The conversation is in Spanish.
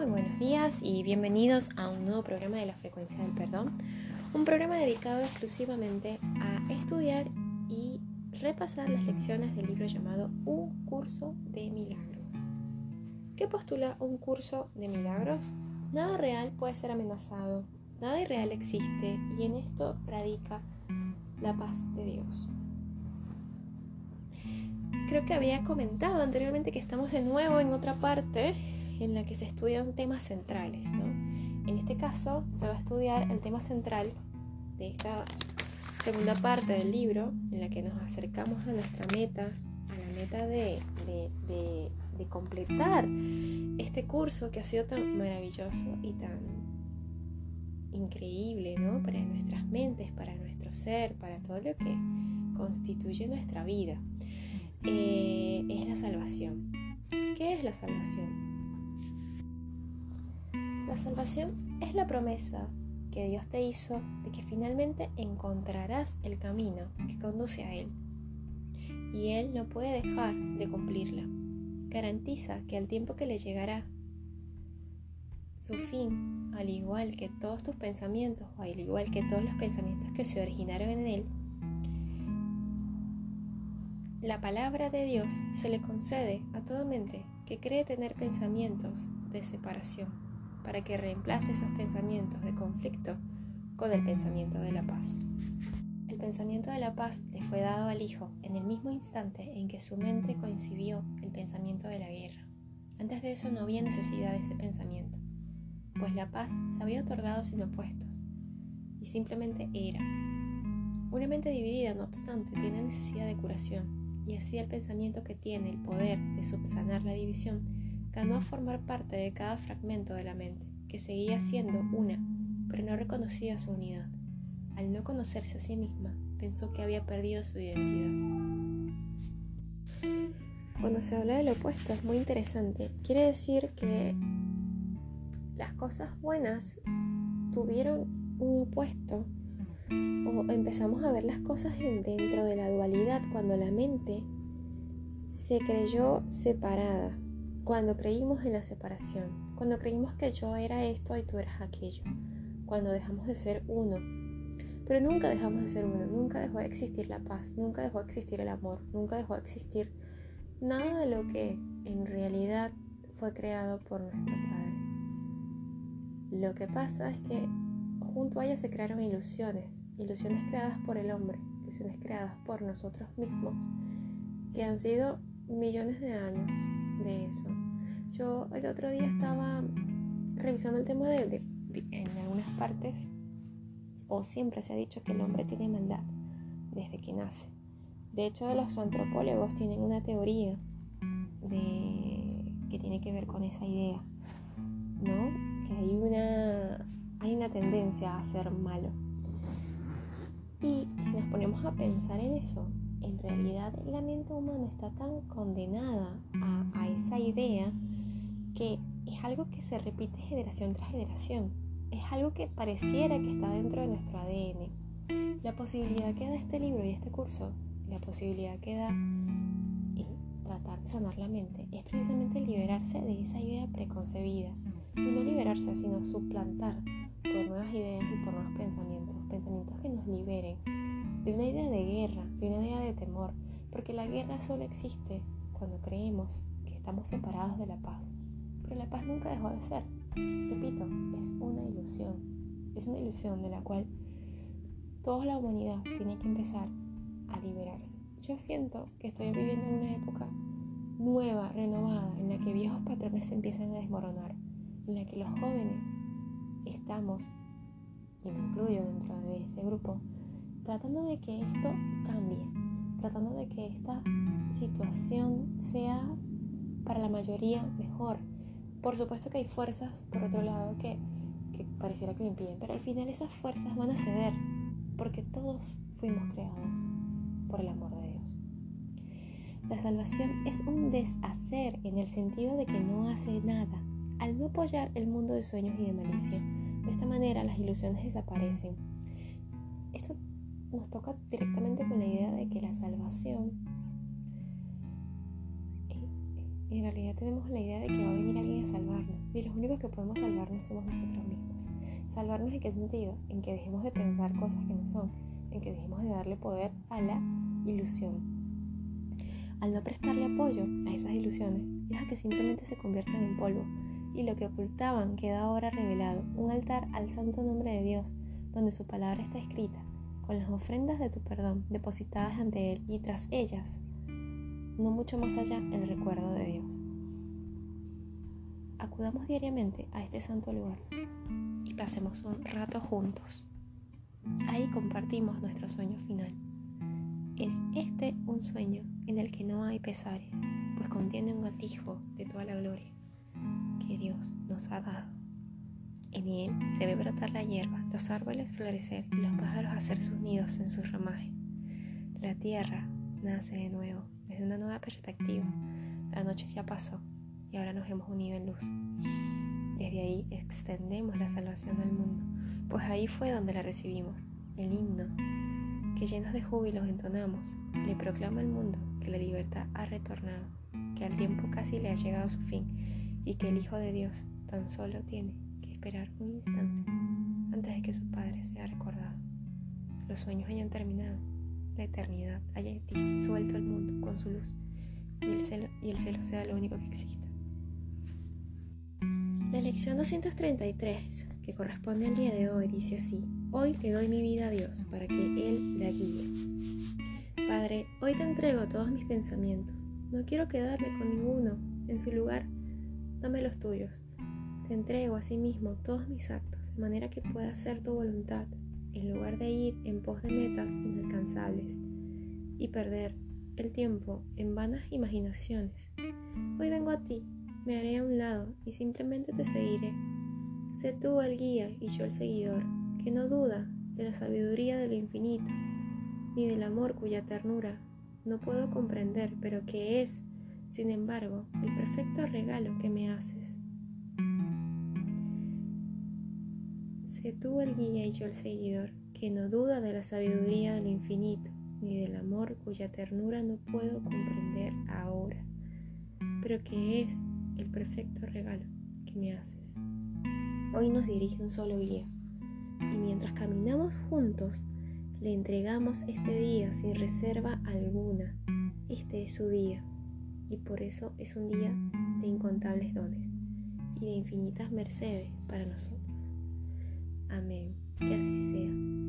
Muy buenos días y bienvenidos a un nuevo programa de la frecuencia del perdón, un programa dedicado exclusivamente a estudiar y repasar las lecciones del libro llamado Un curso de milagros. ¿Qué postula un curso de milagros? Nada real puede ser amenazado, nada irreal existe y en esto radica la paz de Dios. Creo que había comentado anteriormente que estamos de nuevo en otra parte en la que se estudian temas centrales. En este caso se va a estudiar el tema central de esta segunda parte del libro en la que nos acercamos a nuestra meta, a la meta de, de completar este curso que ha sido tan maravilloso y tan increíble ¿no? para nuestras mentes, para nuestro ser, para todo lo que constituye nuestra vida. Eh, es la salvación. ¿Qué es la salvación? La salvación es la promesa que Dios te hizo de que finalmente encontrarás el camino que conduce a Él. Y Él no puede dejar de cumplirla. Garantiza que al tiempo que le llegará su fin, al igual que todos tus pensamientos, o al igual que todos los pensamientos que se originaron en Él, la palabra de Dios se le concede a toda mente que cree tener pensamientos de separación para que reemplace esos pensamientos de conflicto con el pensamiento de la paz. El pensamiento de la paz le fue dado al Hijo en el mismo instante en que su mente coincidió el pensamiento de la guerra. Antes de eso no había necesidad de ese pensamiento, pues la paz se había otorgado sin opuestos y simplemente era. Una mente dividida, no obstante, tiene necesidad de curación y así el pensamiento que tiene el poder de subsanar la división ganó a formar parte de cada fragmento de la mente, que seguía siendo una, pero no reconocía su unidad. Al no conocerse a sí misma, pensó que había perdido su identidad. Cuando se habla del opuesto es muy interesante. Quiere decir que las cosas buenas tuvieron un opuesto o empezamos a ver las cosas dentro de la dualidad cuando la mente se creyó separada cuando creímos en la separación, cuando creímos que yo era esto y tú eras aquello, cuando dejamos de ser uno. Pero nunca dejamos de ser uno, nunca dejó de existir la paz, nunca dejó de existir el amor, nunca dejó de existir nada de lo que en realidad fue creado por nuestro Padre. Lo que pasa es que junto a ellos se crearon ilusiones, ilusiones creadas por el hombre, ilusiones creadas por nosotros mismos, que han sido millones de años de eso. Yo el otro día estaba revisando el tema de, en algunas partes, o siempre se ha dicho que el hombre tiene maldad desde que nace. De hecho, los antropólogos tienen una teoría de, que tiene que ver con esa idea, ¿no? Que hay una, hay una tendencia a ser malo. Y si nos ponemos a pensar en eso, en realidad la mente humana está tan condenada a, esa idea que es algo que se repite generación tras generación. Es algo que pareciera que está dentro de nuestro ADN. La posibilidad que da este libro y este curso, la posibilidad que da y tratar de sanar la mente, es precisamente liberarse de esa idea preconcebida. Y no liberarse, sino suplantar por nuevas ideas y por nuevos pensamientos. Pensamientos que nos liberen de una idea de guerra, de una idea de temor, porque la guerra solo existe cuando creemos que estamos separados de la paz. Pero la paz nunca dejó de ser. Repito, es una ilusión. Es una ilusión de la cual toda la humanidad tiene que empezar a liberarse. Yo siento que estoy viviendo en una época nueva, renovada, en la que viejos patrones se empiezan a desmoronar, en la que los jóvenes estamos, y me incluyo dentro de ese grupo, tratando de que esto cambie, tratando de que esta situación sea para la mayoría mejor. Por supuesto que hay fuerzas, por otro lado, que, que pareciera que lo impiden, pero al final esas fuerzas van a ceder, porque todos fuimos creados por el amor de Dios. La salvación es un deshacer en el sentido de que no hace nada. Al no apoyar el mundo de sueños y de malicia, de esta manera las ilusiones desaparecen. Nos toca directamente con la idea de que la salvación eh, en realidad tenemos la idea de que va a venir alguien a salvarnos y los únicos que podemos salvarnos somos nosotros mismos. ¿Salvarnos en qué sentido? En que dejemos de pensar cosas que no son, en que dejemos de darle poder a la ilusión. Al no prestarle apoyo a esas ilusiones, deja que simplemente se conviertan en polvo y lo que ocultaban queda ahora revelado, un altar al santo nombre de Dios, donde su palabra está escrita, con las ofrendas de tu perdón depositadas ante Él y tras ellas, no mucho más allá, el recuerdo de Dios. Acudamos diariamente a este santo lugar y pasemos un rato juntos. Ahí compartimos nuestro sueño final. Es este un sueño en el que no hay pesares, pues contiene un atisbo de toda la gloria que Dios nos ha dado. En él se ve brotar la hierba, los árboles florecer y los pájaros hacer sus nidos en su ramaje. La tierra nace de nuevo, desde una nueva perspectiva. La noche ya pasó y ahora nos hemos unido en luz. Desde ahí extendemos la salvación al mundo, pues ahí fue donde la recibimos, el himno, que llenos de júbilo entonamos, le proclama al mundo que la libertad ha retornado, que al tiempo casi le ha llegado su fin y que el Hijo de Dios tan solo tiene esperar un instante antes de que su Padre sea recordado. Los sueños hayan terminado, la eternidad haya disuelto el mundo con su luz y el cielo, y el cielo sea lo único que exista. La lección 233, que corresponde al día de hoy, dice así, hoy le doy mi vida a Dios para que Él la guíe. Padre, hoy te entrego todos mis pensamientos. No quiero quedarme con ninguno. En su lugar, dame los tuyos. Te entrego a sí mismo todos mis actos, de manera que pueda hacer tu voluntad, en lugar de ir en pos de metas inalcanzables y perder el tiempo en vanas imaginaciones. Hoy vengo a ti me haré a un lado y simplemente te seguiré. Sé tú el guía y yo el seguidor, que no duda de la sabiduría de lo infinito, ni del amor cuya ternura no puedo comprender, pero que es, sin embargo, el perfecto regalo que me haces. Sé tú el guía y yo el seguidor, que no duda de la sabiduría de lo infinito, ni del amor cuya ternura no puedo comprender ahora, pero que es el perfecto regalo que me haces. Hoy nos dirige un solo guía y mientras caminamos juntos, le entregamos este día sin reserva alguna. Este es su día y por eso es un día de incontables dones y de infinitas mercedes para nosotros. Amén. Que así sea.